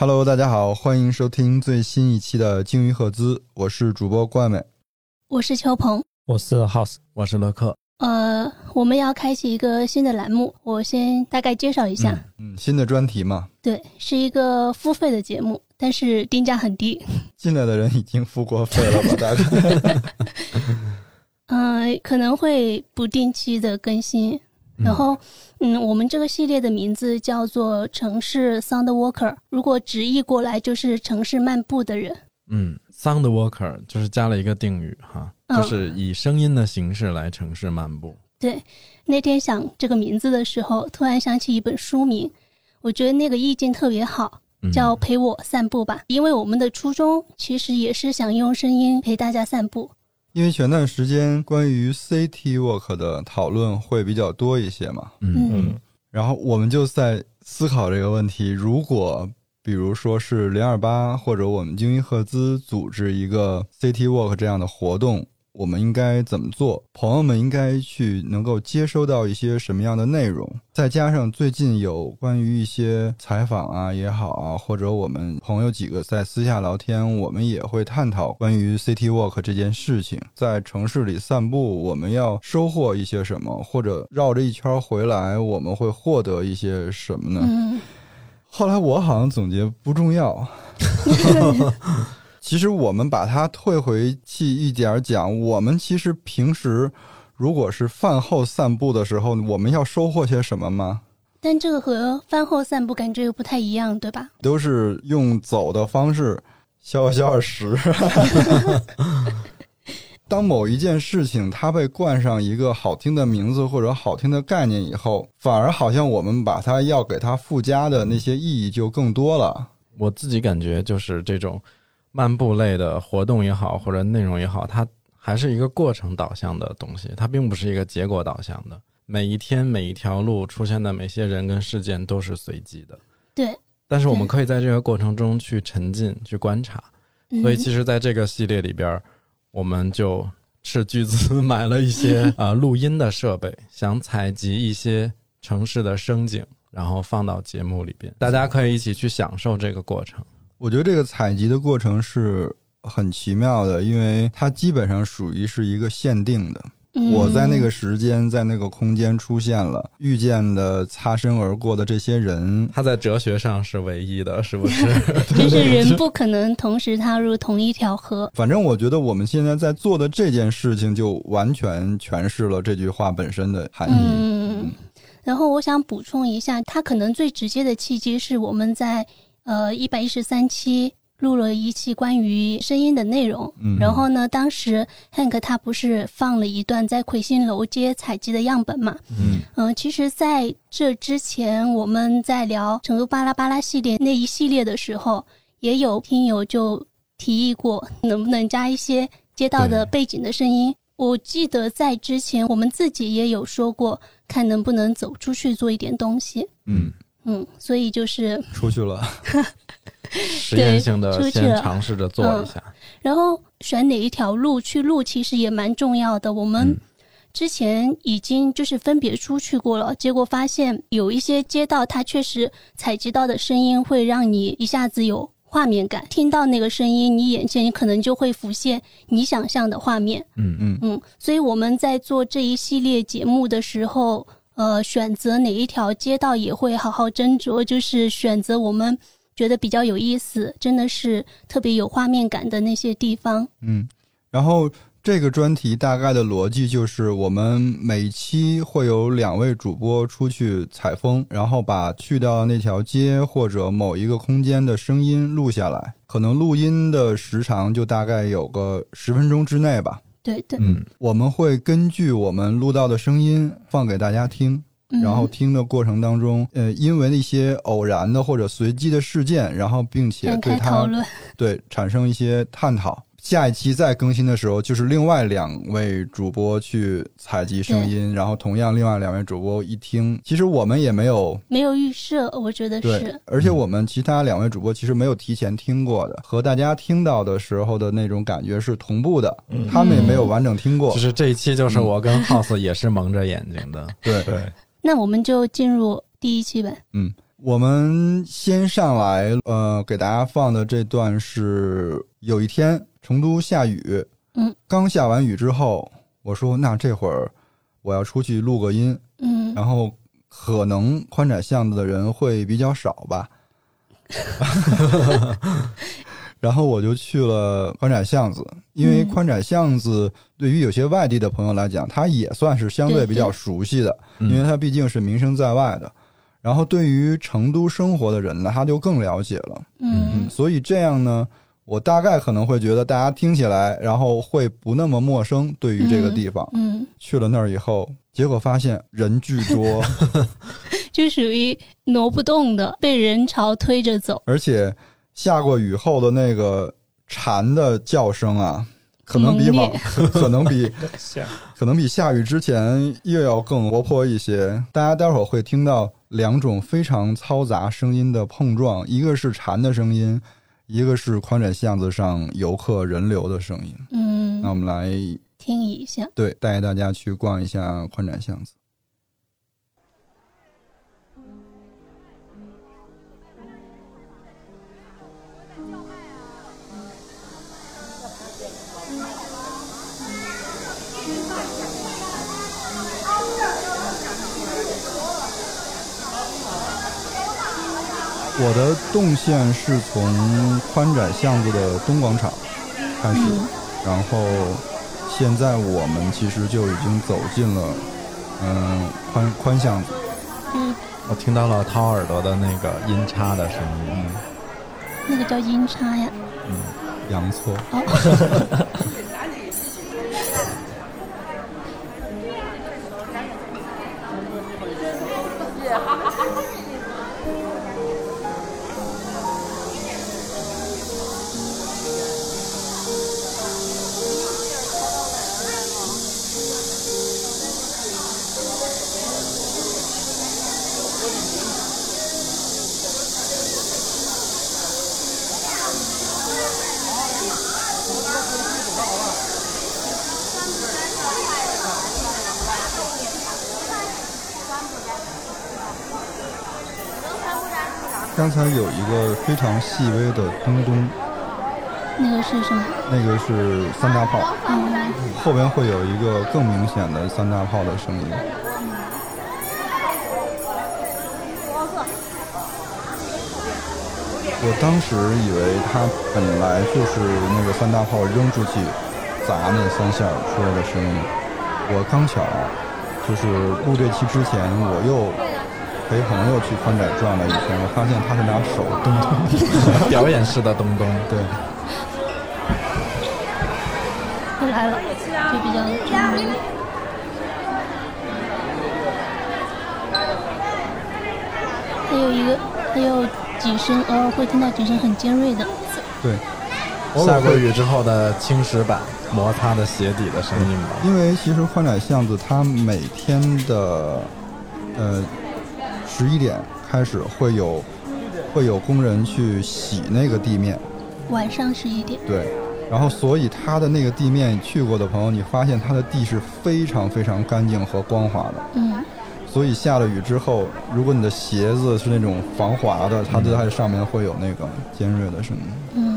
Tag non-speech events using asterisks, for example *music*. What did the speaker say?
Hello，大家好，欢迎收听最新一期的鲸鱼赫兹，我是主播冠美，我是邱鹏，我是 House，我是乐克。呃，我们要开启一个新的栏目，我先大概介绍一下。嗯，新的专题嘛，对，是一个付费的节目，但是定价很低。进来的人已经付过费了吧？大概。嗯，*laughs* 可能会不定期的更新。然后，嗯，我们这个系列的名字叫做《城市 Sound Walker》，如果直译过来就是“城市漫步的人”。嗯，Sound Walker 就是加了一个定语哈，就是以声音的形式来城市漫步。对，那天想这个名字的时候，突然想起一本书名，我觉得那个意境特别好，叫《陪我散步吧》，因为我们的初衷其实也是想用声音陪大家散步。因为前段时间关于 City Walk 的讨论会比较多一些嘛，嗯，然后我们就在思考这个问题：如果比如说是零二八或者我们精英赫兹组织一个 City Walk 这样的活动。我们应该怎么做？朋友们应该去能够接收到一些什么样的内容？再加上最近有关于一些采访啊也好啊，或者我们朋友几个在私下聊天，我们也会探讨关于 City Walk 这件事情。在城市里散步，我们要收获一些什么？或者绕着一圈回来，我们会获得一些什么呢？后来我好像总结不重要。其实我们把它退回去一点讲，我们其实平时如果是饭后散步的时候，我们要收获些什么吗？但这个和饭后散步感觉又不太一样，对吧？都是用走的方式消消食。*laughs* 当某一件事情它被冠上一个好听的名字或者好听的概念以后，反而好像我们把它要给它附加的那些意义就更多了。我自己感觉就是这种。漫步类的活动也好，或者内容也好，它还是一个过程导向的东西，它并不是一个结果导向的。每一天每一条路出现的每些人跟事件都是随机的。对。但是我们可以在这个过程中去沉浸、去观察。所以，其实在这个系列里边，我们就斥巨资 *laughs* 买了一些 *laughs* 啊录音的设备，想采集一些城市的声景，然后放到节目里边，大家可以一起去享受这个过程。我觉得这个采集的过程是很奇妙的，因为它基本上属于是一个限定的。我在那个时间，在那个空间出现了，遇见的、擦身而过的这些人，他在哲学上是唯一的，是不是？*laughs* *laughs* 就是人不可能同时踏入同一条河。反正我觉得我们现在在做的这件事情，就完全诠释了这句话本身的含义。嗯，然后我想补充一下，它可能最直接的契机是我们在。呃，一百一十三期录了一期关于声音的内容，然后呢，当时 Hank 他不是放了一段在魁星楼街采集的样本嘛？嗯嗯，其实在这之前，我们在聊成都巴拉巴拉系列那一系列的时候，也有听友就提议过，能不能加一些街道的背景的声音？我记得在之前，我们自己也有说过，看能不能走出去做一点东西。嗯。嗯，所以就是出去了，*laughs* 实验性的先尝试着做一下，然后选哪一条路去录，其实也蛮重要的。我们之前已经就是分别出去过了，结果发现有一些街道，它确实采集到的声音会让你一下子有画面感，听到那个声音，你眼前你可能就会浮现你想象的画面。嗯嗯嗯，所以我们在做这一系列节目的时候。呃，选择哪一条街道也会好好斟酌，就是选择我们觉得比较有意思，真的是特别有画面感的那些地方。嗯，然后这个专题大概的逻辑就是，我们每期会有两位主播出去采风，然后把去掉那条街或者某一个空间的声音录下来，可能录音的时长就大概有个十分钟之内吧。对对，嗯，我们会根据我们录到的声音放给大家听，然后听的过程当中，呃，因为一些偶然的或者随机的事件，然后并且对它对产生一些探讨。下一期再更新的时候，就是另外两位主播去采集声音，然后同样另外两位主播一听，其实我们也没有没有预设，我觉得是，而且我们其他两位主播其实没有提前听过的，和大家听到的时候的那种感觉是同步的，他们也没有完整听过。就是这一期，就是我跟 House 也是蒙着眼睛的，*laughs* 对对。那我们就进入第一期呗。嗯，我们先上来，呃，给大家放的这段是有一天成都下雨，嗯，刚下完雨之后，我说那这会儿我要出去录个音，嗯，然后可能宽窄巷子的人会比较少吧，*laughs* 然后我就去了宽窄巷子，因为宽窄巷子对于有些外地的朋友来讲，它也算是相对比较熟悉的，因为它毕竟是名声在外的。然后对于成都生活的人呢，他就更了解了。嗯，所以这样呢，我大概可能会觉得大家听起来，然后会不那么陌生。对于这个地方，嗯，去了那儿以后，结果发现人巨多，*laughs* 就属于挪不动的，被人潮推着走。而且下过雨后的那个蝉的叫声啊，可能比往 *laughs* 可能比可能比下雨之前又要更活泼一些。大家待会儿会听到。两种非常嘈杂声音的碰撞，一个是蝉的声音，一个是宽窄巷子上游客人流的声音。嗯，那我们来听一下。对，带大家去逛一下宽窄巷子。我的动线是从宽窄巷子的东广场开始，然后现在我们其实就已经走进了嗯宽宽巷子。嗯，我听到了掏耳朵的那个音叉的声音。那个叫音叉呀？嗯，阳错。*laughs* 刚才有一个非常细微的咚咚，那个是什么？那个是三大炮。嗯，后边会有一个更明显的三大炮的声音。我当时以为他本来就是那个三大炮扔出去砸那三下出来的声音。我刚巧就是录这期之前，我又。陪朋友去宽窄转了一圈，我发现他是拿手咚咚，*laughs* 表演式的咚咚，对。又来了，就比较还有一个，还有几声，偶尔会听到几声很尖锐的。对，下过雨之后的青石板摩擦的鞋底的声音吧。因为其实宽窄巷子它每天的，呃。十一点开始会有会有工人去洗那个地面，晚上十一点。对，然后所以它的那个地面去过的朋友，你发现它的地是非常非常干净和光滑的。嗯。所以下了雨之后，如果你的鞋子是那种防滑的，它在上面会有那个尖锐的声音。嗯。